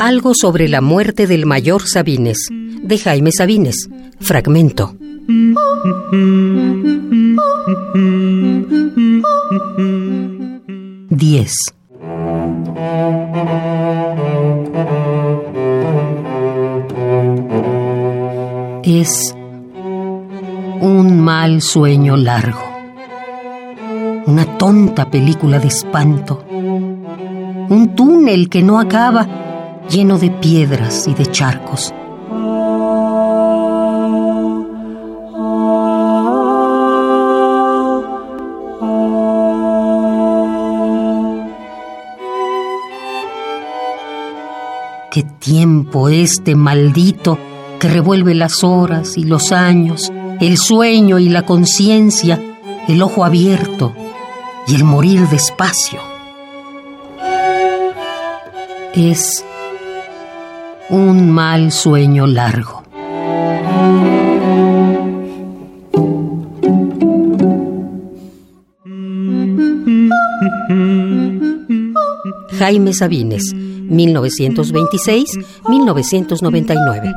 Algo sobre la muerte del mayor Sabines, de Jaime Sabines. Fragmento. Diez. Es un mal sueño largo, una tonta película de espanto, un túnel que no acaba lleno de piedras y de charcos. Qué tiempo este maldito que revuelve las horas y los años, el sueño y la conciencia, el ojo abierto y el morir despacio. Es un mal sueño largo. Jaime Sabines, 1926-1999.